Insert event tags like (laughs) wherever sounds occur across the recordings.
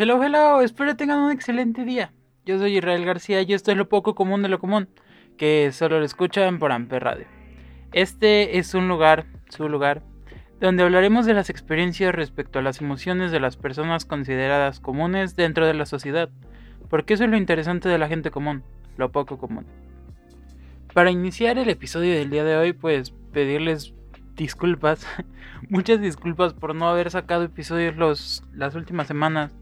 Hello, hello, espero tengan un excelente día. Yo soy Israel García y esto es lo poco común de lo común, que solo lo escuchan por Amper Radio. Este es un lugar, su lugar, donde hablaremos de las experiencias respecto a las emociones de las personas consideradas comunes dentro de la sociedad, porque eso es lo interesante de la gente común, lo poco común. Para iniciar el episodio del día de hoy, pues pedirles disculpas, (laughs) muchas disculpas por no haber sacado episodios los, las últimas semanas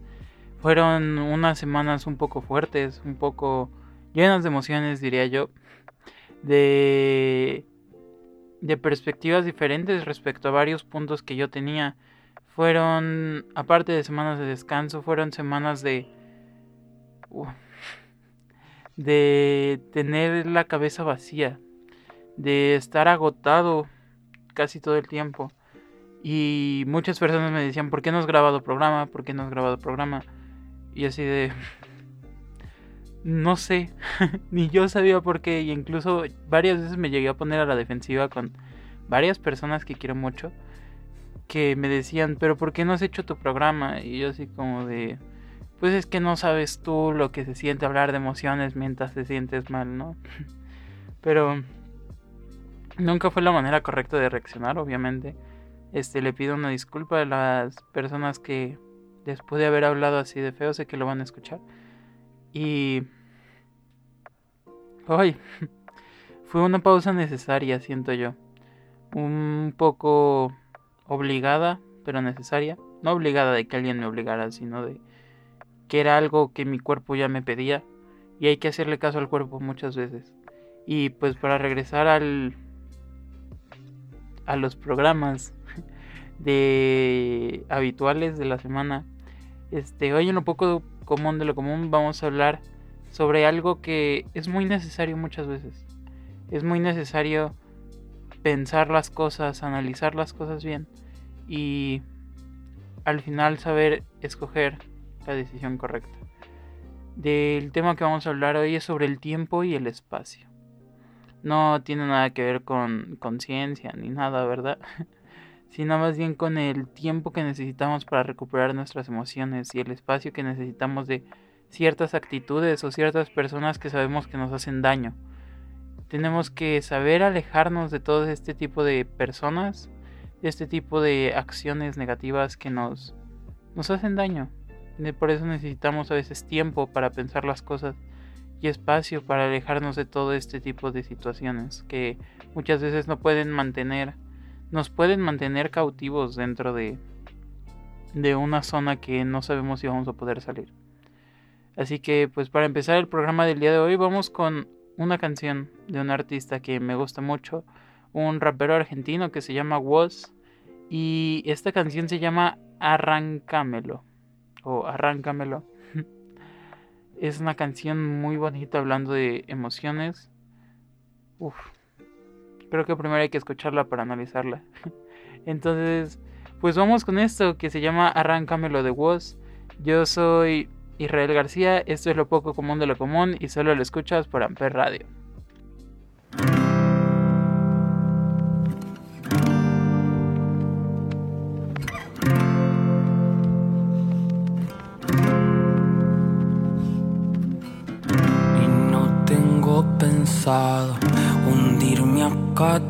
fueron unas semanas un poco fuertes, un poco llenas de emociones, diría yo, de, de perspectivas diferentes respecto a varios puntos que yo tenía. Fueron, aparte de semanas de descanso, fueron semanas de... de tener la cabeza vacía, de estar agotado casi todo el tiempo. Y muchas personas me decían, ¿por qué no has grabado programa? ¿Por qué no has grabado programa? Y así de... No sé, (laughs) ni yo sabía por qué. Y incluso varias veces me llegué a poner a la defensiva con varias personas que quiero mucho. Que me decían, pero ¿por qué no has hecho tu programa? Y yo así como de... Pues es que no sabes tú lo que se siente hablar de emociones mientras te sientes mal, ¿no? (laughs) Pero nunca fue la manera correcta de reaccionar, obviamente. Este, le pido una disculpa a las personas que después de haber hablado así de feo, sé que lo van a escuchar. Y... Ay, (laughs) fue una pausa necesaria, siento yo. Un poco obligada, pero necesaria. No obligada de que alguien me obligara, sino de que era algo que mi cuerpo ya me pedía. Y hay que hacerle caso al cuerpo muchas veces. Y pues para regresar al... a los programas (laughs) de habituales de la semana este, hoy en un poco común de lo común vamos a hablar sobre algo que es muy necesario muchas veces. Es muy necesario pensar las cosas, analizar las cosas bien y al final saber escoger la decisión correcta. Del tema que vamos a hablar hoy es sobre el tiempo y el espacio. No tiene nada que ver con conciencia ni nada, ¿verdad? (laughs) sino más bien con el tiempo que necesitamos para recuperar nuestras emociones y el espacio que necesitamos de ciertas actitudes o ciertas personas que sabemos que nos hacen daño. Tenemos que saber alejarnos de todo este tipo de personas, de este tipo de acciones negativas que nos, nos hacen daño. Por eso necesitamos a veces tiempo para pensar las cosas y espacio para alejarnos de todo este tipo de situaciones que muchas veces no pueden mantener nos pueden mantener cautivos dentro de, de una zona que no sabemos si vamos a poder salir. Así que pues para empezar el programa del día de hoy vamos con una canción de un artista que me gusta mucho, un rapero argentino que se llama Woz y esta canción se llama Arrancámelo o Arráncamelo. (laughs) es una canción muy bonita hablando de emociones. Uf, Creo que primero hay que escucharla para analizarla. (laughs) Entonces, pues vamos con esto que se llama Arráncamelo de Woz. Yo soy Israel García, esto es lo poco común de lo común y solo lo escuchas por Amper Radio.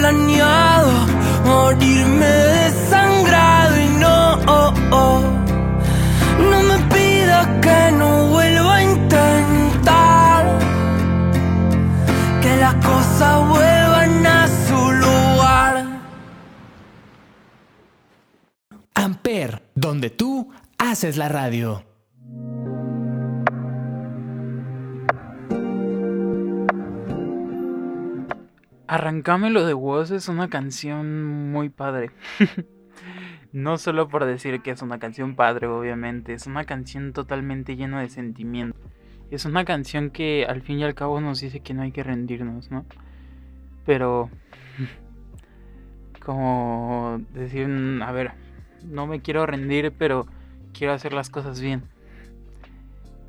planeado morirme desangrado y no, oh, oh. no me pidas que no vuelva a intentar que las cosas vuelvan a su lugar. Amper, donde tú haces la radio. Arrancámelo de Woz es una canción muy padre. (laughs) no solo por decir que es una canción padre, obviamente, es una canción totalmente llena de sentimiento. Es una canción que al fin y al cabo nos dice que no hay que rendirnos, ¿no? Pero... (laughs) Como decir, a ver, no me quiero rendir, pero quiero hacer las cosas bien.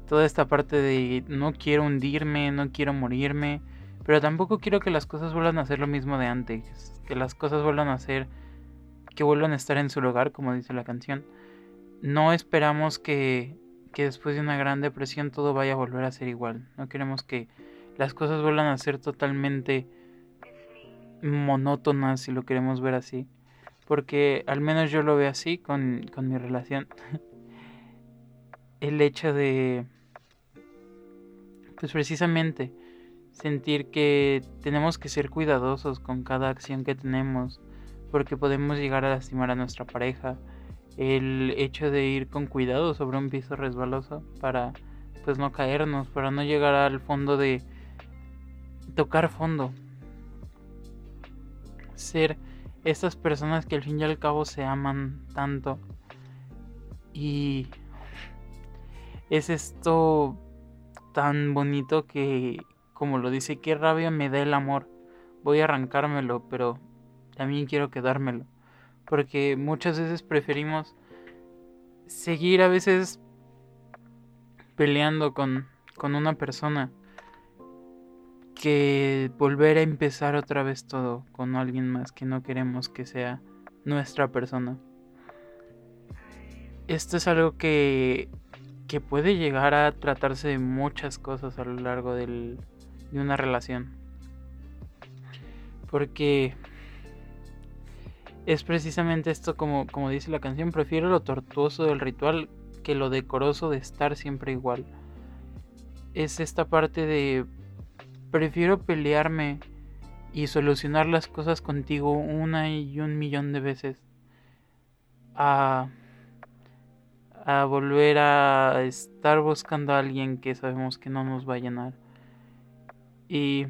Toda esta parte de no quiero hundirme, no quiero morirme pero tampoco quiero que las cosas vuelvan a ser lo mismo de antes. Que las cosas vuelvan a ser. Que vuelvan a estar en su lugar, como dice la canción. No esperamos que, que después de una gran depresión todo vaya a volver a ser igual. No queremos que las cosas vuelvan a ser totalmente monótonas, si lo queremos ver así. Porque al menos yo lo veo así con, con mi relación. (laughs) El hecho de... Pues precisamente sentir que tenemos que ser cuidadosos con cada acción que tenemos porque podemos llegar a lastimar a nuestra pareja. El hecho de ir con cuidado sobre un piso resbaloso para pues no caernos, para no llegar al fondo de tocar fondo. Ser estas personas que al fin y al cabo se aman tanto. Y es esto tan bonito que como lo dice, qué rabia me da el amor. Voy a arrancármelo, pero también quiero quedármelo. Porque muchas veces preferimos seguir a veces peleando con, con una persona que volver a empezar otra vez todo con alguien más que no queremos que sea nuestra persona. Esto es algo que, que puede llegar a tratarse de muchas cosas a lo largo del, de una relación. Porque es precisamente esto como, como dice la canción, prefiero lo tortuoso del ritual que lo decoroso de estar siempre igual. Es esta parte de prefiero pelearme y solucionar las cosas contigo una y un millón de veces a, a volver a estar buscando a alguien que sabemos que no nos va a llenar. Y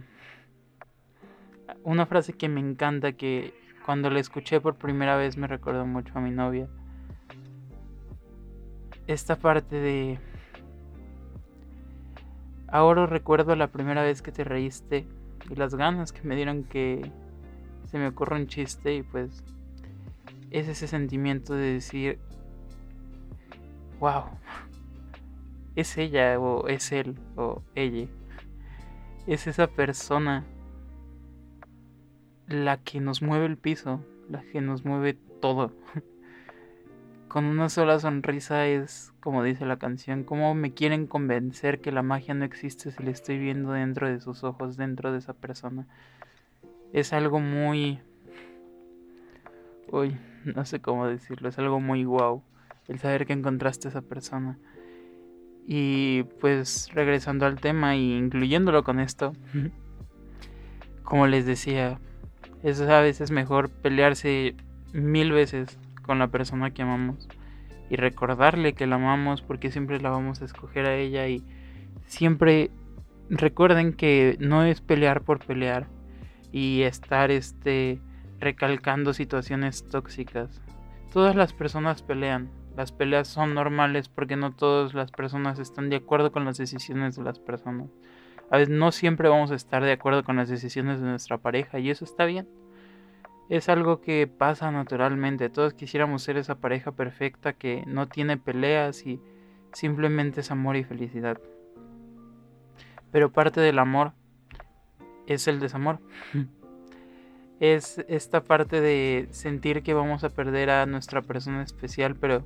una frase que me encanta, que cuando la escuché por primera vez me recordó mucho a mi novia. Esta parte de... Ahora recuerdo la primera vez que te reíste y las ganas que me dieron que se me ocurra un chiste y pues es ese sentimiento de decir, wow, es ella o es él o ella. Es esa persona la que nos mueve el piso, la que nos mueve todo. (laughs) Con una sola sonrisa es, como dice la canción, como me quieren convencer que la magia no existe si le estoy viendo dentro de sus ojos, dentro de esa persona. Es algo muy... Uy, no sé cómo decirlo, es algo muy guau el saber que encontraste a esa persona. Y pues regresando al tema y incluyéndolo con esto, como les decía, es a veces mejor pelearse mil veces con la persona que amamos y recordarle que la amamos porque siempre la vamos a escoger a ella y siempre recuerden que no es pelear por pelear y estar este recalcando situaciones tóxicas. Todas las personas pelean, las peleas son normales porque no todas las personas están de acuerdo con las decisiones de las personas. A veces no siempre vamos a estar de acuerdo con las decisiones de nuestra pareja y eso está bien. Es algo que pasa naturalmente. Todos quisiéramos ser esa pareja perfecta que no tiene peleas y simplemente es amor y felicidad. Pero parte del amor es el desamor. (laughs) es esta parte de sentir que vamos a perder a nuestra persona especial, pero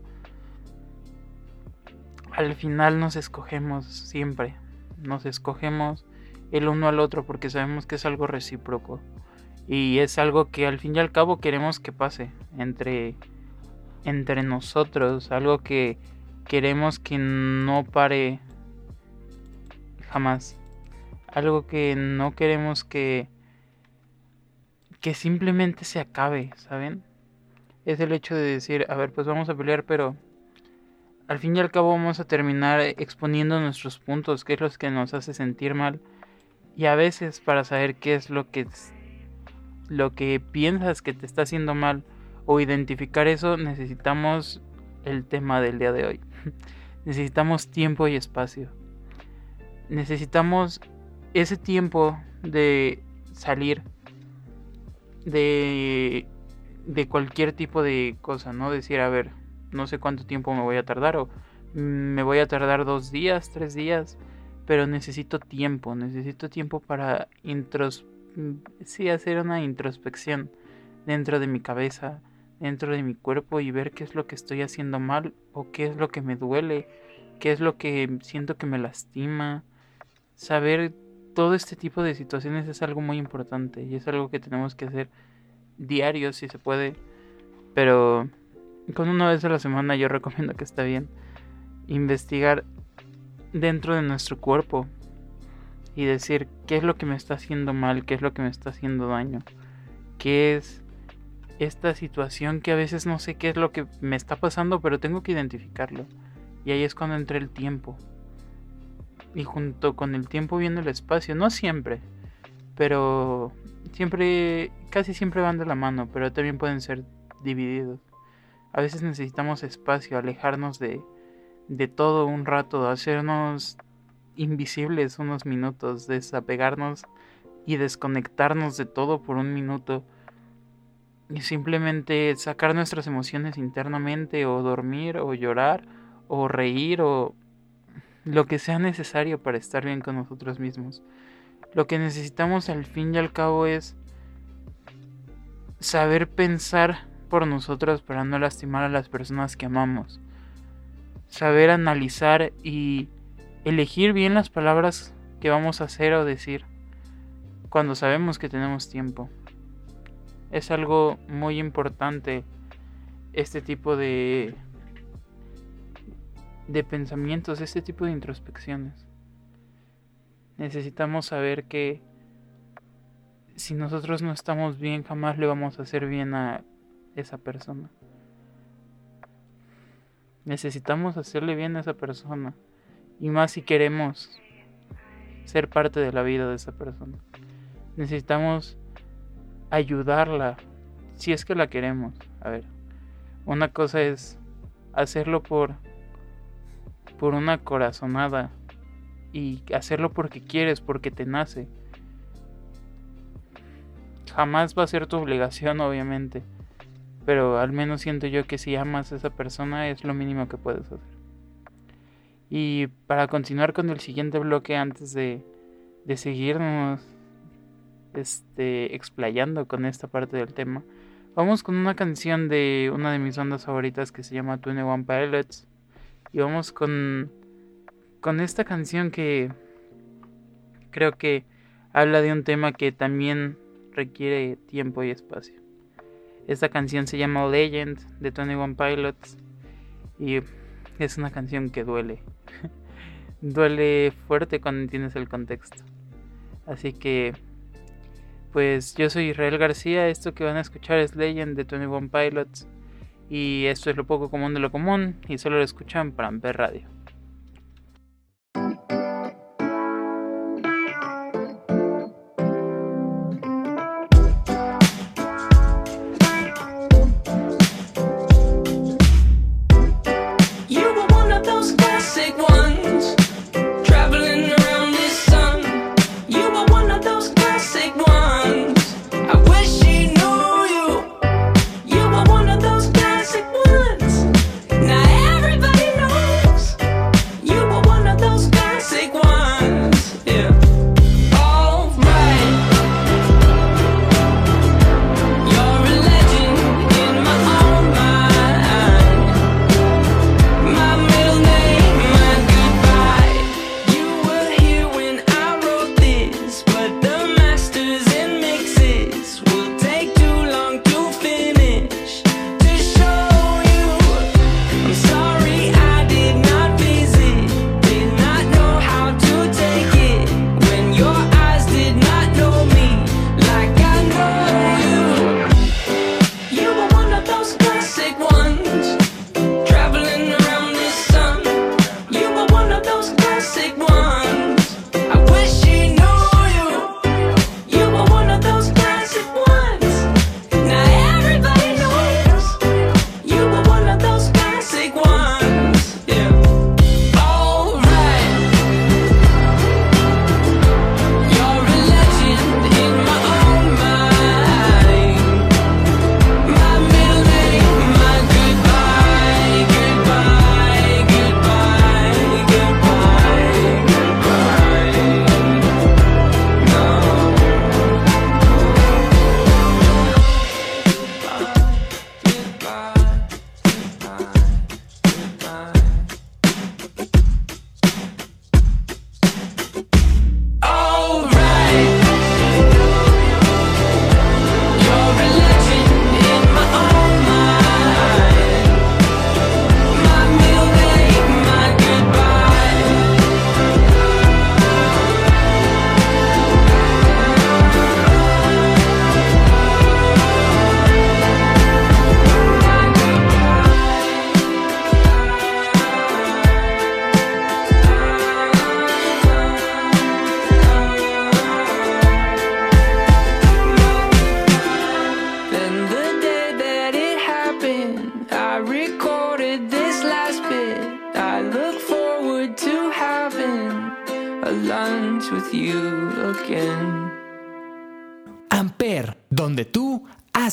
al final nos escogemos siempre. Nos escogemos el uno al otro porque sabemos que es algo recíproco. Y es algo que al fin y al cabo queremos que pase entre, entre nosotros. Algo que queremos que no pare jamás. Algo que no queremos que, que simplemente se acabe, ¿saben? Es el hecho de decir, a ver, pues vamos a pelear, pero al fin y al cabo vamos a terminar exponiendo nuestros puntos, qué es lo que nos hace sentir mal. Y a veces para saber qué es lo que lo que piensas que te está haciendo mal o identificar eso, necesitamos el tema del día de hoy. (laughs) necesitamos tiempo y espacio. Necesitamos ese tiempo de salir de de cualquier tipo de cosa, no decir, a ver, no sé cuánto tiempo me voy a tardar o me voy a tardar dos días, tres días, pero necesito tiempo, necesito tiempo para intros sí, hacer una introspección dentro de mi cabeza, dentro de mi cuerpo y ver qué es lo que estoy haciendo mal o qué es lo que me duele, qué es lo que siento que me lastima. Saber todo este tipo de situaciones es algo muy importante y es algo que tenemos que hacer diario si se puede, pero con una vez a la semana yo recomiendo que está bien investigar dentro de nuestro cuerpo y decir qué es lo que me está haciendo mal, qué es lo que me está haciendo daño, qué es esta situación que a veces no sé qué es lo que me está pasando, pero tengo que identificarlo. Y ahí es cuando entra el tiempo. Y junto con el tiempo viene el espacio, no siempre, pero siempre, casi siempre van de la mano, pero también pueden ser divididos. A veces necesitamos espacio, alejarnos de, todo un rato, hacernos invisibles unos minutos, desapegarnos y desconectarnos de todo por un minuto y simplemente sacar nuestras emociones internamente o dormir o llorar o reír o lo que sea necesario para estar bien con nosotros mismos. Lo que necesitamos al fin y al cabo es saber pensar por nosotros para no lastimar a las personas que amamos. Saber analizar y elegir bien las palabras que vamos a hacer o decir cuando sabemos que tenemos tiempo. Es algo muy importante este tipo de de pensamientos, este tipo de introspecciones. Necesitamos saber que si nosotros no estamos bien, jamás le vamos a hacer bien a esa persona. Necesitamos hacerle bien a esa persona. Y más si queremos ser parte de la vida de esa persona. Necesitamos ayudarla si es que la queremos. A ver, una cosa es hacerlo por por una corazonada y hacerlo porque quieres, porque te nace. jamás va a ser tu obligación, obviamente. Pero al menos siento yo que si amas a esa persona es lo mínimo que puedes hacer. Y para continuar con el siguiente bloque antes de, de seguirnos este, explayando con esta parte del tema, vamos con una canción de una de mis bandas favoritas que se llama 21 Pilots. Y vamos con, con esta canción que creo que habla de un tema que también requiere tiempo y espacio. Esta canción se llama Legend de 21 Pilots y es una canción que duele. (laughs) duele fuerte cuando tienes el contexto. Así que, pues yo soy Israel García, esto que van a escuchar es Legend de 21 Pilots y esto es lo poco común de lo común y solo lo escuchan para Amper Radio.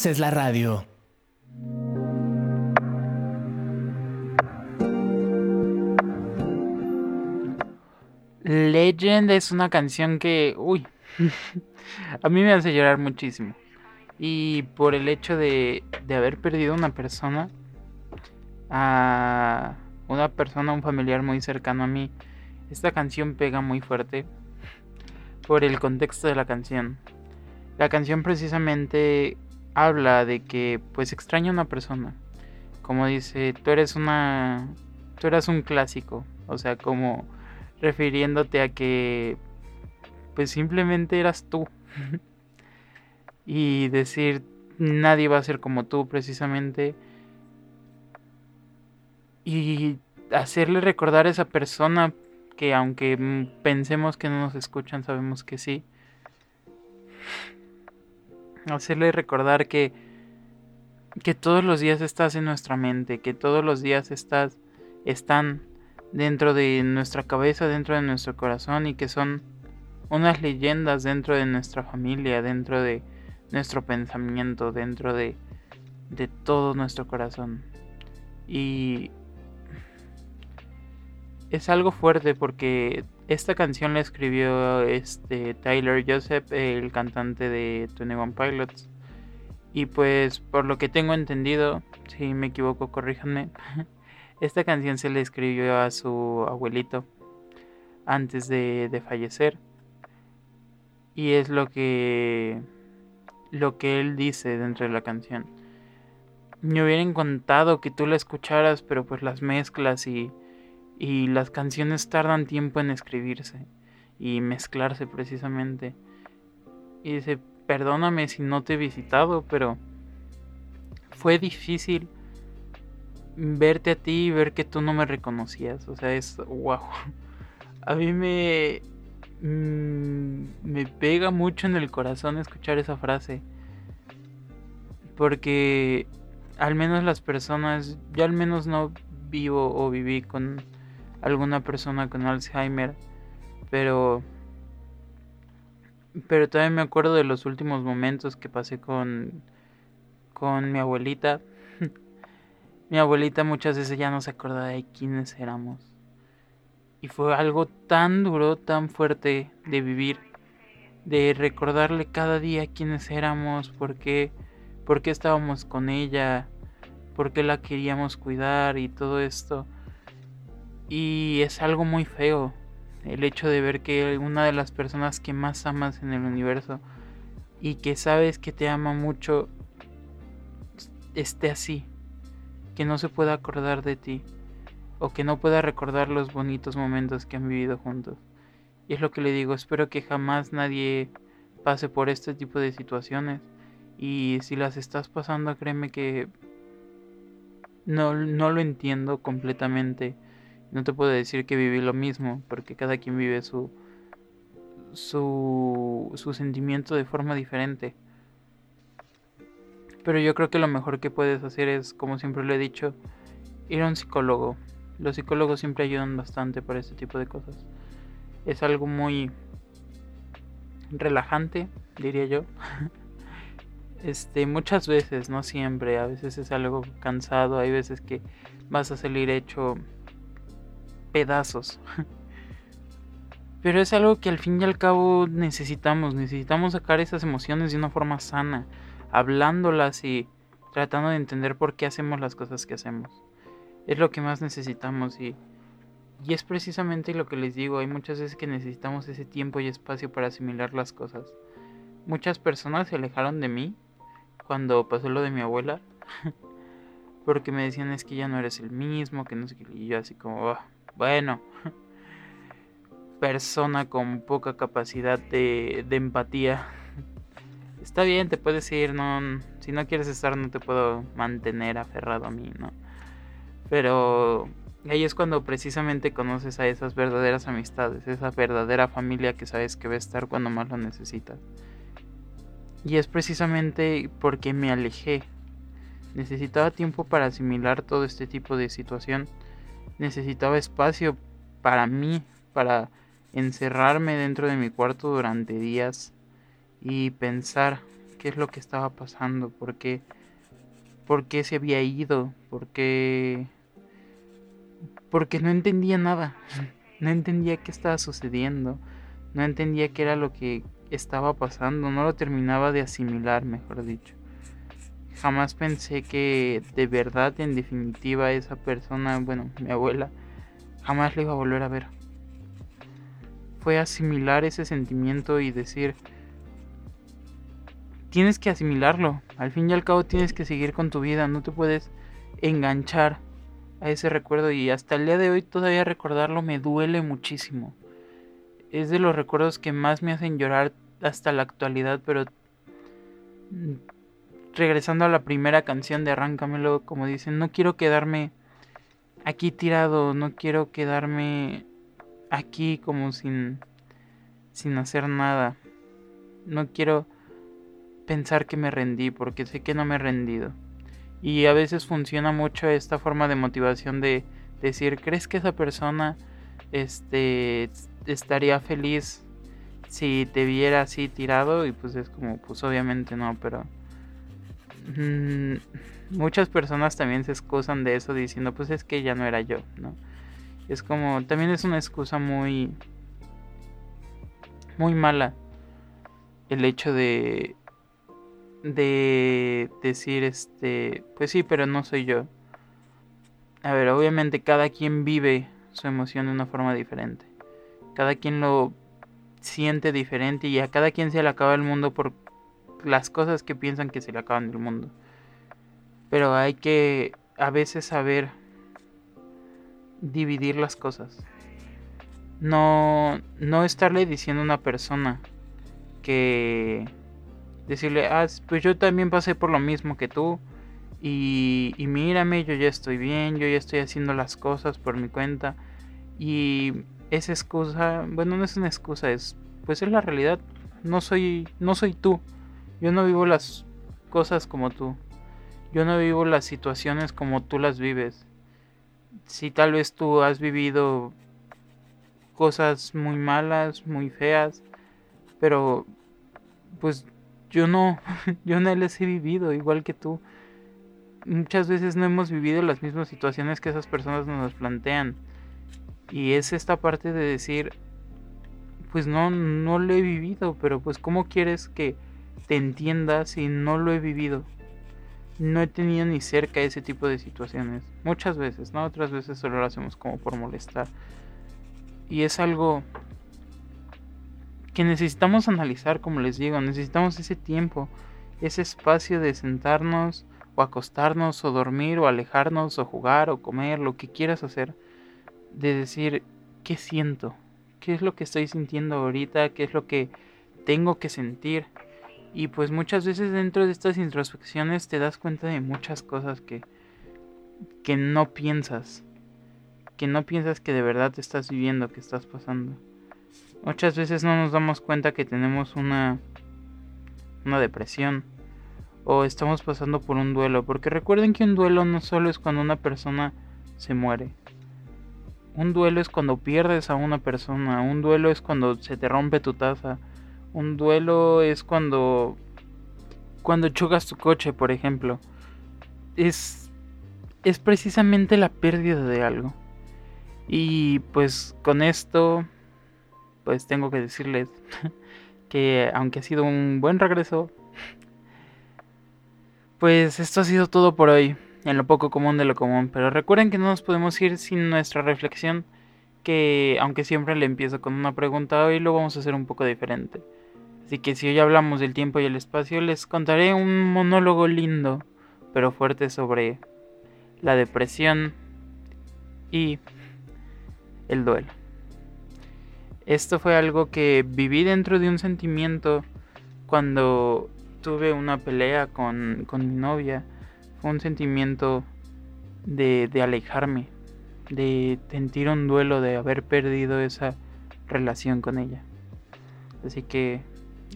Es la radio. Legend es una canción que, uy, (laughs) a mí me hace llorar muchísimo. Y por el hecho de, de haber perdido una persona, a una persona, un familiar muy cercano a mí, esta canción pega muy fuerte por el contexto de la canción. La canción precisamente habla de que pues extraña a una persona. Como dice, tú eres una tú eras un clásico, o sea, como refiriéndote a que pues simplemente eras tú. (laughs) y decir nadie va a ser como tú precisamente y hacerle recordar a esa persona que aunque pensemos que no nos escuchan, sabemos que sí hacerle recordar que, que todos los días estás en nuestra mente, que todos los días estás, están dentro de nuestra cabeza, dentro de nuestro corazón y que son unas leyendas dentro de nuestra familia, dentro de nuestro pensamiento, dentro de, de todo nuestro corazón. Y es algo fuerte porque esta canción la escribió este Tyler Joseph, el cantante de Twenty One Pilots. Y pues por lo que tengo entendido, si me equivoco, corríjanme. (laughs) Esta canción se le escribió a su abuelito antes de, de fallecer. Y es lo que lo que él dice dentro de la canción. Me hubiera encantado que tú la escucharas, pero pues las mezclas y, y las canciones tardan tiempo en escribirse y mezclarse precisamente. Y dice, perdóname si no te he visitado, pero fue difícil verte a ti y ver que tú no me reconocías. O sea, es wow. (laughs) A mí me, Mm, me pega mucho en el corazón escuchar esa frase. Porque al menos las personas, yo al menos no vivo o viví con alguna persona con Alzheimer, pero pero todavía me acuerdo de los últimos momentos que pasé con con mi abuelita. (laughs) mi abuelita muchas veces ya no se acordaba de quiénes éramos. Y fue algo tan duro, tan fuerte de vivir, de recordarle cada día quiénes éramos, por qué, por qué estábamos con ella, por qué la queríamos cuidar y todo esto. Y es algo muy feo el hecho de ver que una de las personas que más amas en el universo y que sabes que te ama mucho esté así, que no se pueda acordar de ti o que no pueda recordar los bonitos momentos que han vivido juntos. Y es lo que le digo, espero que jamás nadie pase por este tipo de situaciones. Y si las estás pasando, créeme que no, no lo entiendo completamente. No te puedo decir que viví lo mismo, porque cada quien vive su, su, su sentimiento de forma diferente. Pero yo creo que lo mejor que puedes hacer es, como siempre lo he dicho, ir a un psicólogo. Los psicólogos siempre ayudan bastante para este tipo de cosas. Es algo muy relajante, diría yo. (laughs) Este, muchas veces, no siempre, a veces es algo cansado, hay veces que vas a salir hecho pedazos. Pero es algo que al fin y al cabo necesitamos, necesitamos sacar esas emociones de una forma sana, hablándolas y tratando de entender por qué hacemos las cosas que hacemos es lo que más necesitamos y, y es precisamente lo que les digo, hay muchas veces que necesitamos ese tiempo y espacio para asimilar las cosas. Muchas personas se alejaron de mí cuando pasó lo de mi abuela, (laughs) porque me decían es que ya no eres el mismo, que no sé qué, y yo así como, ah, bueno, (laughs) persona con poca capacidad de, empatía. (laughs) Está bien, te puedes ir, no, si no quieres estar no te puedo mantener aferrado a mí, ¿no? Pero ahí es cuando precisamente conoces a esas verdaderas amistades, esa verdadera familia que sabes que va a estar cuando más lo necesitas. Y es precisamente porque me alejé. Necesitaba tiempo para asimilar todo este tipo de situación. Necesitaba espacio para mí, para encerrarme dentro de mi cuarto durante días y pensar qué es lo que estaba pasando, por qué, por qué se había ido, por qué porque no entendía nada, no entendía qué estaba sucediendo, no entendía qué era lo que estaba pasando, no lo terminaba de asimilar, mejor dicho. Jamás pensé que de verdad, en definitiva, esa persona, bueno, mi abuela, jamás le iba a volver a ver. Fue asimilar ese sentimiento y decir, tienes que asimilarlo, al fin y al cabo tienes que seguir con tu vida, no te puedes enganchar a ese recuerdo y hasta el día de hoy todavía recordarlo me duele muchísimo. Es de los recuerdos que más me hacen llorar hasta la actualidad, pero regresando a la primera canción de Arráncamelo, como dicen, no quiero quedarme aquí tirado, no quiero quedarme aquí como sin sin hacer nada. No quiero pensar que me rendí porque sé que no me he rendido. Y a veces funciona mucho esta forma de motivación de decir, ¿crees que esa persona este, estaría feliz si te viera así tirado y pues es como, pues obviamente no, pero mm, muchas personas también se excusan de eso diciendo, pues es que ya no era yo, ¿no? Es como, también es una excusa muy, muy mala el hecho de, de decir, este, pues sí, pero no soy yo. A ver, obviamente cada quien vive su emoción de una forma diferente. Cada quien lo siente diferente y a cada quien se le acaba el mundo por las cosas que piensan que se le acaban del mundo. Pero hay que a veces saber dividir las cosas. No, no estarle diciendo a una persona que decirle, ah, pues yo también pasé por lo mismo que tú. Y, y mírame, yo ya estoy bien, yo ya estoy haciendo las cosas por mi cuenta. Y esa excusa, bueno, no es una excusa, es pues es la realidad. No soy no soy tú. Yo no vivo las cosas como tú. Yo no vivo las situaciones como tú las vives. Si tal vez tú has vivido cosas muy malas, muy feas, pero pues yo no, (laughs) yo no las he vivido igual que tú. Muchas veces no hemos vivido las mismas situaciones que esas personas nos plantean. Y es esta parte de decir, pues no, no lo he vivido, pero pues ¿cómo quieres que te entienda si no lo he vivido? No he tenido ni cerca ese tipo de situaciones. Muchas veces, ¿no? Otras veces solo lo hacemos como por molestar. Y es algo que necesitamos analizar, como les digo, necesitamos ese tiempo, ese espacio de sentarnos o acostarnos o dormir o alejarnos o jugar o comer, lo que quieras hacer de decir, ¿qué siento? ¿Qué es lo que estoy sintiendo ahorita? ¿Qué es lo que tengo que sentir? Y pues muchas veces dentro de estas introspecciones te das cuenta de muchas cosas que, que no piensas. Que no piensas que de verdad te estás viviendo, que estás pasando. Muchas veces no nos damos cuenta que tenemos una, una depresión. O estamos pasando por un duelo. Porque recuerden que un duelo no solo es cuando una persona se muere. Un duelo es cuando pierdes a una persona, un duelo es cuando se te rompe tu taza, un duelo es cuando cuando chocas tu coche, por ejemplo. Es es precisamente la pérdida de algo. Y pues con esto pues tengo que decirles (laughs) que aunque ha sido un buen regreso, pues esto ha sido todo por hoy en lo poco común de lo común. Pero recuerden que no nos podemos ir sin nuestra reflexión, que aunque siempre le empiezo con una pregunta, hoy lo vamos a hacer un poco diferente. Así que si hoy hablamos del tiempo y el espacio, les contaré un monólogo lindo, pero fuerte sobre la depresión y el duelo. Esto fue algo que viví dentro de un sentimiento cuando tuve una pelea con, con mi novia un sentimiento de, de alejarme, de sentir un duelo de haber perdido esa relación con ella. Así que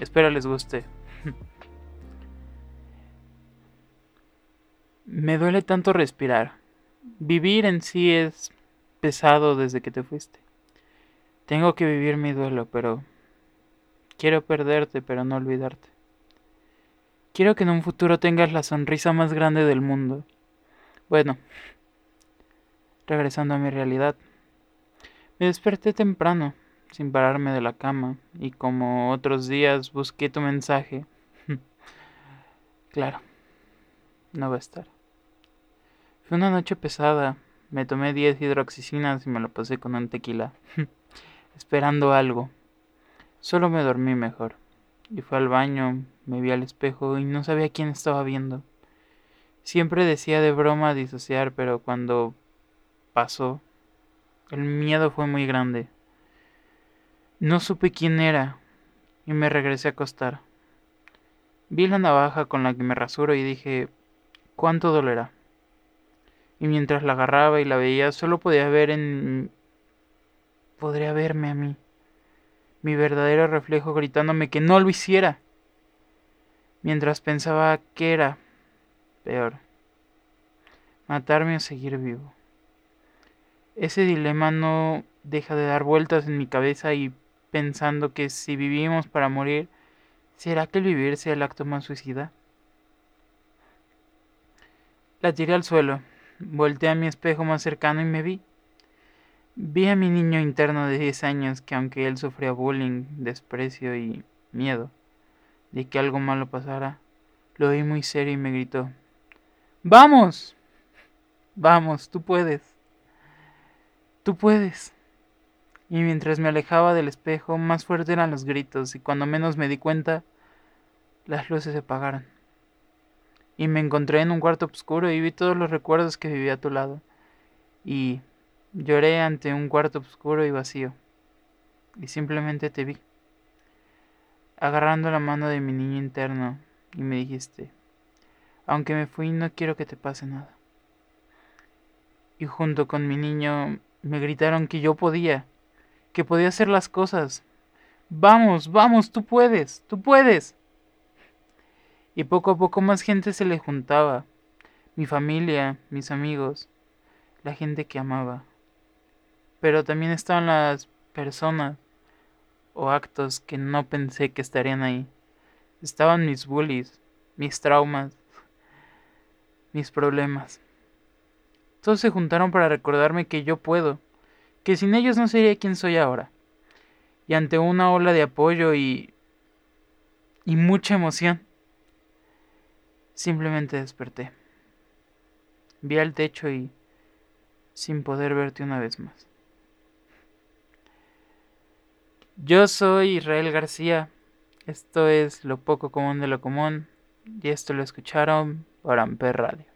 espero les guste. Me duele tanto respirar. Vivir en sí es pesado desde que te fuiste. Tengo que vivir mi duelo, pero quiero perderte, pero no olvidarte. Quiero que en un futuro tengas la sonrisa más grande del mundo. Bueno, regresando a mi realidad. Me desperté temprano, sin pararme de la cama, y como otros días busqué tu mensaje. (laughs) claro, no va a estar. Fue una noche pesada. Me tomé 10 hidroxicinas y me lo pasé con un tequila, (laughs) esperando algo. Solo me dormí mejor. Y fue al baño, me vi al espejo y no sabía quién estaba viendo. Siempre decía de broma disociar, pero cuando pasó, el miedo fue muy grande. No supe quién era y me regresé a acostar. Vi la navaja con la que me rasuro y dije, ¿cuánto dolerá? Y mientras la agarraba y la veía, solo podía ver en... podría verme a mí mi verdadero reflejo gritándome que no lo hiciera, mientras pensaba que era peor, matarme o seguir vivo. Ese dilema no deja de dar vueltas en mi cabeza y pensando que si vivimos para morir, ¿será que el vivir sea el acto más suicida? La tiré al suelo, volteé a mi espejo más cercano y me vi. Vi a mi niño interno de 10 años que aunque él sufría bullying, desprecio y miedo de que algo malo pasara, lo vi muy serio y me gritó, ¡Vamos! Vamos, tú puedes. Tú puedes. Y mientras me alejaba del espejo, más fuertes eran los gritos y cuando menos me di cuenta, las luces se apagaron. Y me encontré en un cuarto oscuro y vi todos los recuerdos que viví a tu lado. Y lloré ante un cuarto oscuro y vacío. Y simplemente te vi. Agarrando la mano de mi niño interno y me dijiste, aunque me fui no quiero que te pase nada y junto con mi niño me gritaron que yo podía, que podía hacer las cosas. Vamos, vamos, tú puedes, tú puedes. Y poco a poco más gente se le juntaba, mi familia, mis amigos, la gente que amaba. Pero también estaban las personas o actos que no pensé que estarían ahí. Estaban mis bullies, mis traumas, mis problemas. Todos se juntaron para recordarme que yo puedo, que sin ellos no sería quien soy ahora. Y ante una ola de apoyo y... y mucha emoción, simplemente desperté. Vi al techo y... sin poder verte una vez más. Yo soy Israel García. Esto es Lo Poco Común de lo Común. Y esto lo escucharon por Amper Radio.